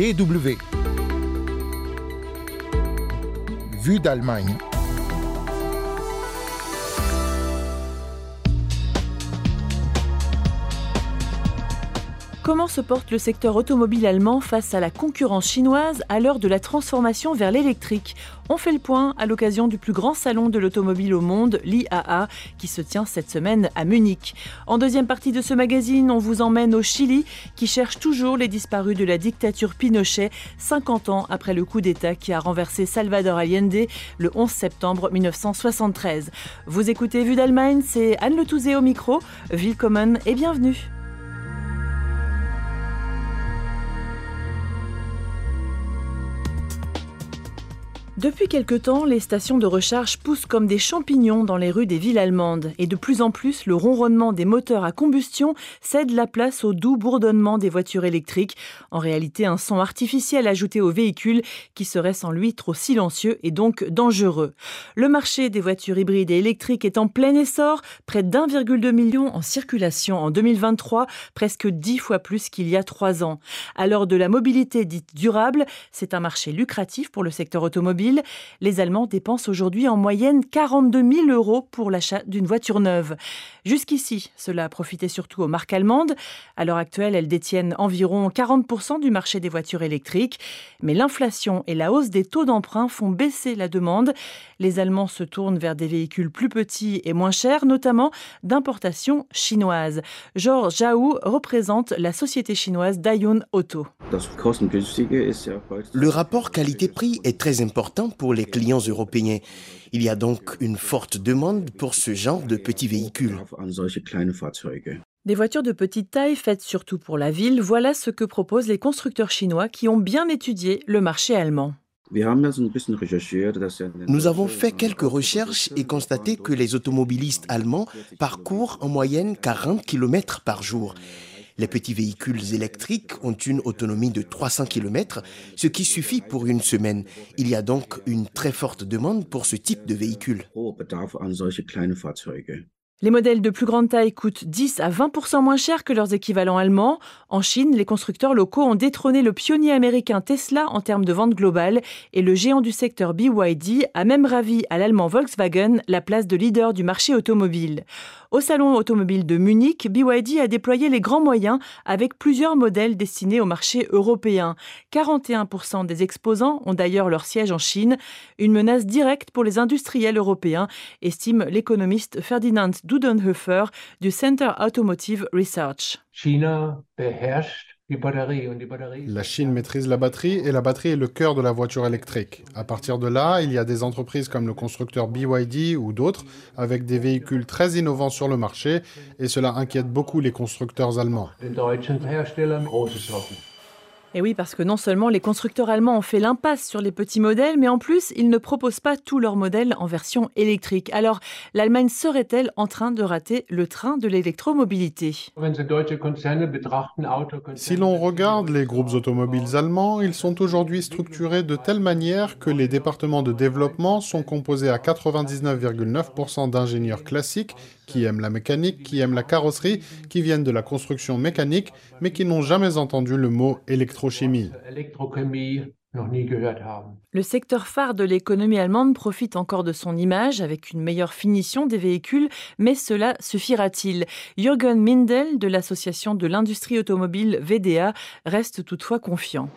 DW. Vue d'Allemagne. Comment se porte le secteur automobile allemand face à la concurrence chinoise à l'heure de la transformation vers l'électrique? On fait le point à l'occasion du plus grand salon de l'automobile au monde, l'IAA, qui se tient cette semaine à Munich. En deuxième partie de ce magazine, on vous emmène au Chili, qui cherche toujours les disparus de la dictature Pinochet, 50 ans après le coup d'État qui a renversé Salvador Allende le 11 septembre 1973. Vous écoutez Vue d'Allemagne, c'est Anne Le Touzé au micro. Willkommen et bienvenue. Depuis quelque temps, les stations de recharge poussent comme des champignons dans les rues des villes allemandes et de plus en plus, le ronronnement des moteurs à combustion cède la place au doux bourdonnement des voitures électriques, en réalité un son artificiel ajouté au véhicule qui serait sans lui trop silencieux et donc dangereux. Le marché des voitures hybrides et électriques est en plein essor, près d'1,2 million en circulation en 2023, presque dix fois plus qu'il y a trois ans. À l'heure de la mobilité dite durable, c'est un marché lucratif pour le secteur automobile les Allemands dépensent aujourd'hui en moyenne 42 000 euros pour l'achat d'une voiture neuve. Jusqu'ici, cela profitait surtout aux marques allemandes. À l'heure actuelle, elles détiennent environ 40% du marché des voitures électriques. Mais l'inflation et la hausse des taux d'emprunt font baisser la demande. Les Allemands se tournent vers des véhicules plus petits et moins chers, notamment d'importation chinoise. Georges Zhao représente la société chinoise Dayun Auto. Le rapport qualité-prix est très important pour les clients européens. Il y a donc une forte demande pour ce genre de petits véhicules. Des voitures de petite taille faites surtout pour la ville, voilà ce que proposent les constructeurs chinois qui ont bien étudié le marché allemand. Nous avons fait quelques recherches et constaté que les automobilistes allemands parcourent en moyenne 40 km par jour. Les petits véhicules électriques ont une autonomie de 300 km, ce qui suffit pour une semaine. Il y a donc une très forte demande pour ce type de véhicule. Les modèles de plus grande taille coûtent 10 à 20% moins cher que leurs équivalents allemands. En Chine, les constructeurs locaux ont détrôné le pionnier américain Tesla en termes de vente globale et le géant du secteur BYD a même ravi à l'allemand Volkswagen la place de leader du marché automobile. Au salon automobile de Munich, BYD a déployé les grands moyens avec plusieurs modèles destinés au marché européen. 41% des exposants ont d'ailleurs leur siège en Chine, une menace directe pour les industriels européens, estime l'économiste Ferdinand Dudenhofer du Center Automotive Research. La Chine maîtrise la batterie et la batterie est le cœur de la voiture électrique. À partir de là, il y a des entreprises comme le constructeur BYD ou d'autres avec des véhicules très innovants sur le marché et cela inquiète beaucoup les constructeurs allemands. Et oui, parce que non seulement les constructeurs allemands ont fait l'impasse sur les petits modèles, mais en plus, ils ne proposent pas tous leurs modèles en version électrique. Alors, l'Allemagne serait-elle en train de rater le train de l'électromobilité? Si l'on regarde les groupes automobiles allemands, ils sont aujourd'hui structurés de telle manière que les départements de développement sont composés à 99,9% d'ingénieurs classiques qui aiment la mécanique, qui aiment la carrosserie, qui viennent de la construction mécanique, mais qui n'ont jamais entendu le mot électrochimie. Le secteur phare de l'économie allemande profite encore de son image avec une meilleure finition des véhicules, mais cela suffira-t-il? Jürgen Mindel de l'association de l'industrie automobile VDA reste toutefois confiant.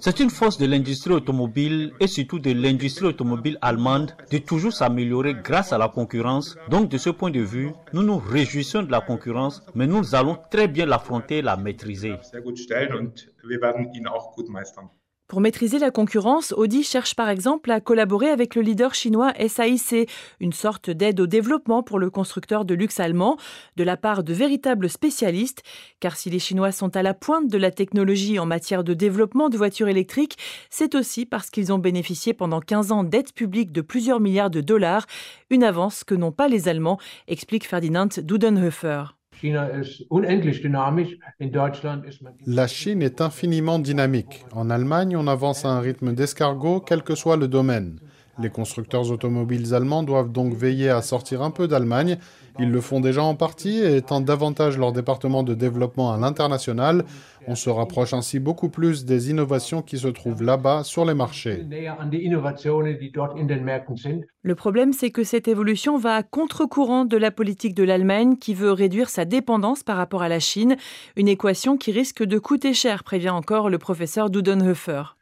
C'est une force de l'industrie automobile et surtout de l'industrie automobile allemande de toujours s'améliorer grâce à la concurrence. Donc de ce point de vue, nous nous réjouissons de la concurrence, mais nous allons très bien l'affronter et la maîtriser. Pour maîtriser la concurrence, Audi cherche par exemple à collaborer avec le leader chinois SAIC, une sorte d'aide au développement pour le constructeur de luxe allemand, de la part de véritables spécialistes, car si les Chinois sont à la pointe de la technologie en matière de développement de voitures électriques, c'est aussi parce qu'ils ont bénéficié pendant 15 ans d'aides publiques de plusieurs milliards de dollars, une avance que n'ont pas les Allemands, explique Ferdinand Dudenhofer. La Chine est infiniment dynamique. En Allemagne, on avance à un rythme d'escargot, quel que soit le domaine. Les constructeurs automobiles allemands doivent donc veiller à sortir un peu d'Allemagne Ils le font déjà en partie et étendent davantage leur département de développement à l'international. On se rapproche ainsi beaucoup plus des innovations qui se trouvent là-bas sur les marchés. Le problème, c'est que cette évolution va à contre-courant de la politique de l'Allemagne qui veut réduire sa dépendance par rapport à la Chine, une équation qui risque de coûter cher, prévient encore le professeur Dudenhofer.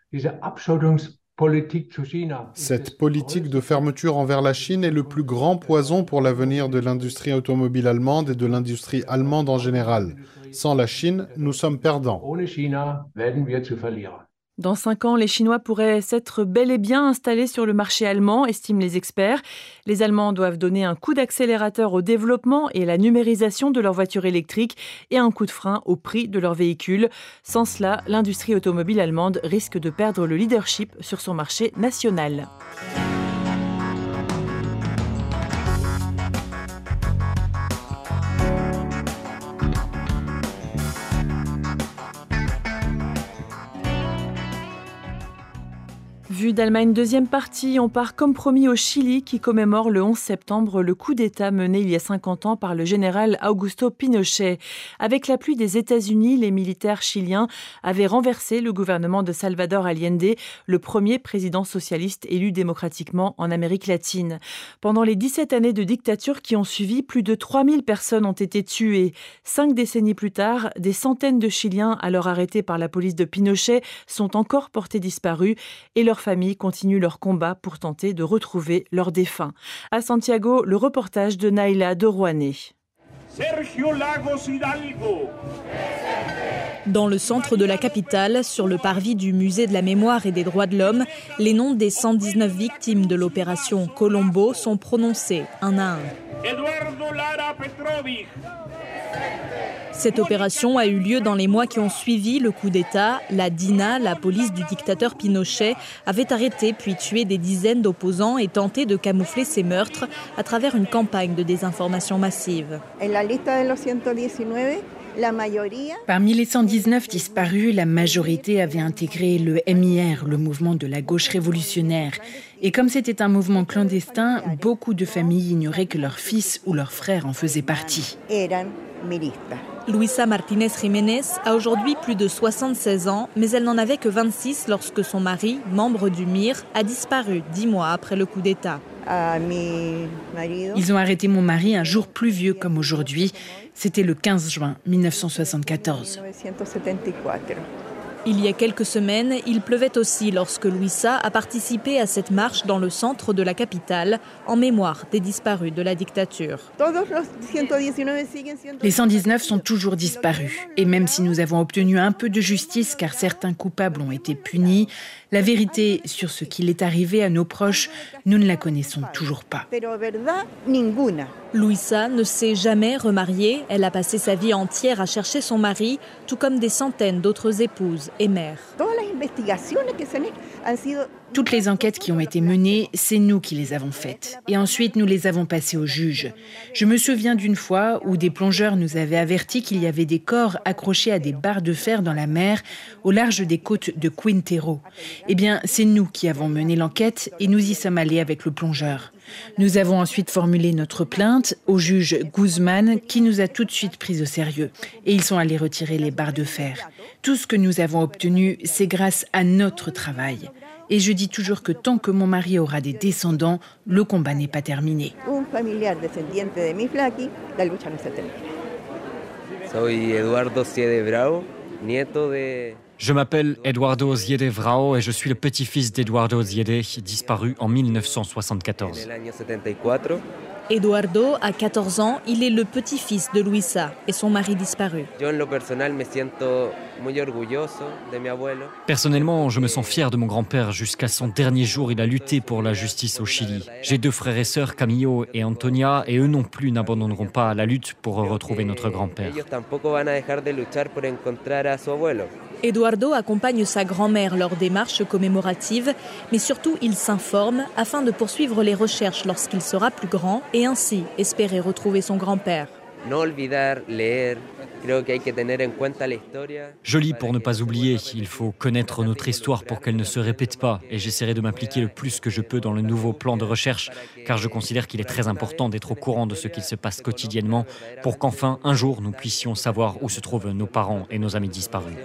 Cette politique de fermeture envers la Chine est le plus grand poison pour l'avenir de l'industrie automobile allemande et de l'industrie allemande en général. Sans la Chine, nous sommes perdants. Dans cinq ans, les Chinois pourraient s'être bel et bien installés sur le marché allemand, estiment les experts. Les Allemands doivent donner un coup d'accélérateur au développement et à la numérisation de leurs voitures électriques et un coup de frein au prix de leurs véhicules. Sans cela, l'industrie automobile allemande risque de perdre le leadership sur son marché national. Vue d'Allemagne, deuxième partie, on part comme promis au Chili qui commémore le 11 septembre le coup d'État mené il y a 50 ans par le général Augusto Pinochet. Avec l'appui des États-Unis, les militaires chiliens avaient renversé le gouvernement de Salvador Allende, le premier président socialiste élu démocratiquement en Amérique latine. Pendant les 17 années de dictature qui ont suivi, plus de 3000 personnes ont été tuées. Cinq décennies plus tard, des centaines de Chiliens alors arrêtés par la police de Pinochet sont encore portés disparus et leur familles continuent leur combat pour tenter de retrouver leurs défunts. À Santiago, le reportage de Naila de Rouanet. Sergio Lagos Hidalgo. Dans le centre de la capitale, sur le parvis du musée de la mémoire et des droits de l'homme, les noms des 119 victimes de l'opération Colombo sont prononcés un à un. Cette opération a eu lieu dans les mois qui ont suivi le coup d'État. La DINA, la police du dictateur Pinochet, avait arrêté puis tué des dizaines d'opposants et tenté de camoufler ces meurtres à travers une campagne de désinformation massive. Parmi les 119 disparus, la majorité avait intégré le MIR, le mouvement de la gauche révolutionnaire. Et comme c'était un mouvement clandestin, beaucoup de familles ignoraient que leur fils ou leur frère en faisait partie. Luisa Martinez Jiménez a aujourd'hui plus de 76 ans, mais elle n'en avait que 26 lorsque son mari, membre du MIR, a disparu dix mois après le coup d'État. Ils ont arrêté mon mari un jour pluvieux comme aujourd'hui. C'était le 15 juin 1974. Il y a quelques semaines, il pleuvait aussi lorsque Luisa a participé à cette marche dans le centre de la capitale en mémoire des disparus de la dictature. Les 119 sont toujours disparus. Et même si nous avons obtenu un peu de justice car certains coupables ont été punis, la vérité sur ce qu'il est arrivé à nos proches, nous ne la connaissons toujours pas. Luisa ne s'est jamais remariée. Elle a passé sa vie entière à chercher son mari, tout comme des centaines d'autres épouses et. Toutes les enquêtes qui ont été menées, c'est nous qui les avons faites. Et ensuite, nous les avons passées au juge. Je me souviens d'une fois où des plongeurs nous avaient averti qu'il y avait des corps accrochés à des barres de fer dans la mer au large des côtes de Quintero. Eh bien, c'est nous qui avons mené l'enquête et nous y sommes allés avec le plongeur. Nous avons ensuite formulé notre plainte au juge Guzman qui nous a tout de suite pris au sérieux. Et ils sont allés retirer les barres de fer. Tout ce que nous avons obtenu, c'est grâce à notre travail. Et je dis toujours que tant que mon mari aura des descendants, le combat n'est pas terminé. Je m'appelle Eduardo Ziede Vrao et je suis le petit-fils d'Eduardo Ziede, disparu en 1974. Eduardo a 14 ans, il est le petit-fils de Luisa et son mari disparu. Personnellement, je me sens fier de mon grand-père. Jusqu'à son dernier jour, il a lutté pour la justice au Chili. J'ai deux frères et sœurs, Camillo et Antonia, et eux non plus n'abandonneront pas la lutte pour retrouver notre grand-père. Eduardo accompagne sa grand-mère lors des marches commémoratives, mais surtout il s'informe afin de poursuivre les recherches lorsqu'il sera plus grand et ainsi espérer retrouver son grand-père. Je lis pour ne pas oublier. Il faut connaître notre histoire pour qu'elle ne se répète pas. Et j'essaierai de m'impliquer le plus que je peux dans le nouveau plan de recherche, car je considère qu'il est très important d'être au courant de ce qu'il se passe quotidiennement pour qu'enfin, un jour, nous puissions savoir où se trouvent nos parents et nos amis disparus.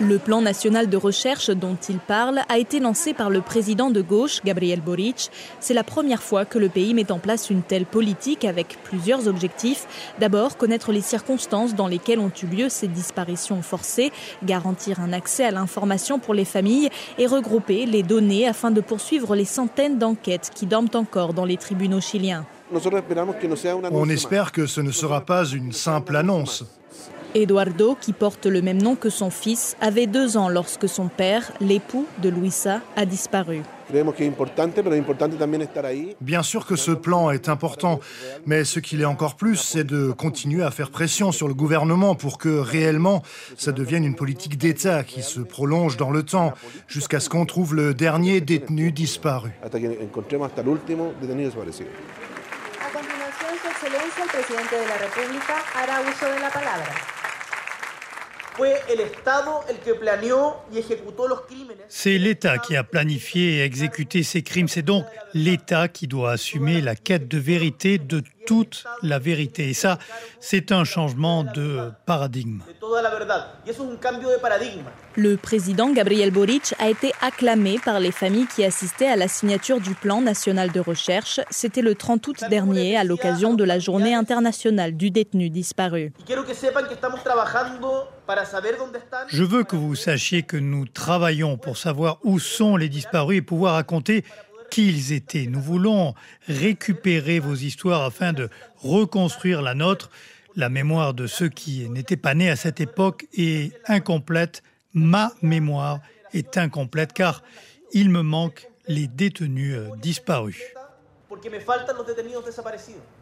Le plan national de recherche dont il parle a été lancé par le président de gauche, Gabriel Boric. C'est la première fois que le pays met en place une telle politique avec plusieurs objectifs. D'abord, connaître les circonstances dans lesquelles ont eu lieu ces disparitions forcées, garantir un accès à l'information pour les familles et regrouper les données afin de poursuivre les centaines d'enquêtes qui dorment encore dans les tribunaux chiliens. On espère que ce ne sera pas une simple annonce. Eduardo, qui porte le même nom que son fils, avait deux ans lorsque son père, l'époux de Luisa, a disparu. Bien sûr que ce plan est important, mais ce qu'il est encore plus, c'est de continuer à faire pression sur le gouvernement pour que réellement ça devienne une politique d'État qui se prolonge dans le temps jusqu'à ce qu'on trouve le dernier détenu disparu. A continuación, Su Excelencia, el presidente de la República hará uso de la palabra. C'est l'État qui a planifié et exécuté ces crimes. C'est donc l'État qui doit assumer la quête de vérité de toute la vérité. Et ça, c'est un changement de paradigme. Le président Gabriel Boric a été acclamé par les familles qui assistaient à la signature du plan national de recherche. C'était le 30 août dernier, à l'occasion de la journée internationale du détenu disparu. Je veux que vous sachiez que nous travaillons pour savoir où sont les disparus et pouvoir raconter qui ils étaient. Nous voulons récupérer vos histoires afin de reconstruire la nôtre. La mémoire de ceux qui n'étaient pas nés à cette époque est incomplète. Ma mémoire est incomplète car il me manque les détenus euh, disparus.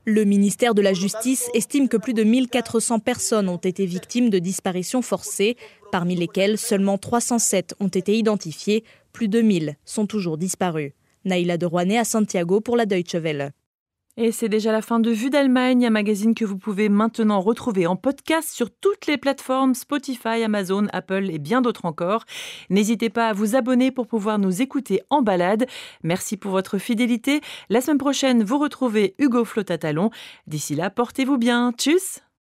Le ministère de la Justice estime que plus de 1400 personnes ont été victimes de disparitions forcées, parmi lesquelles seulement 307 ont été identifiées, plus de 1000 sont toujours disparus. Naïla de Rouanet à Santiago pour la Deutsche Welle. Et c'est déjà la fin de Vue d'Allemagne, un magazine que vous pouvez maintenant retrouver en podcast sur toutes les plateformes Spotify, Amazon, Apple et bien d'autres encore. N'hésitez pas à vous abonner pour pouvoir nous écouter en balade. Merci pour votre fidélité. La semaine prochaine, vous retrouvez Hugo Flotatalon. D'ici là, portez-vous bien. Tchuss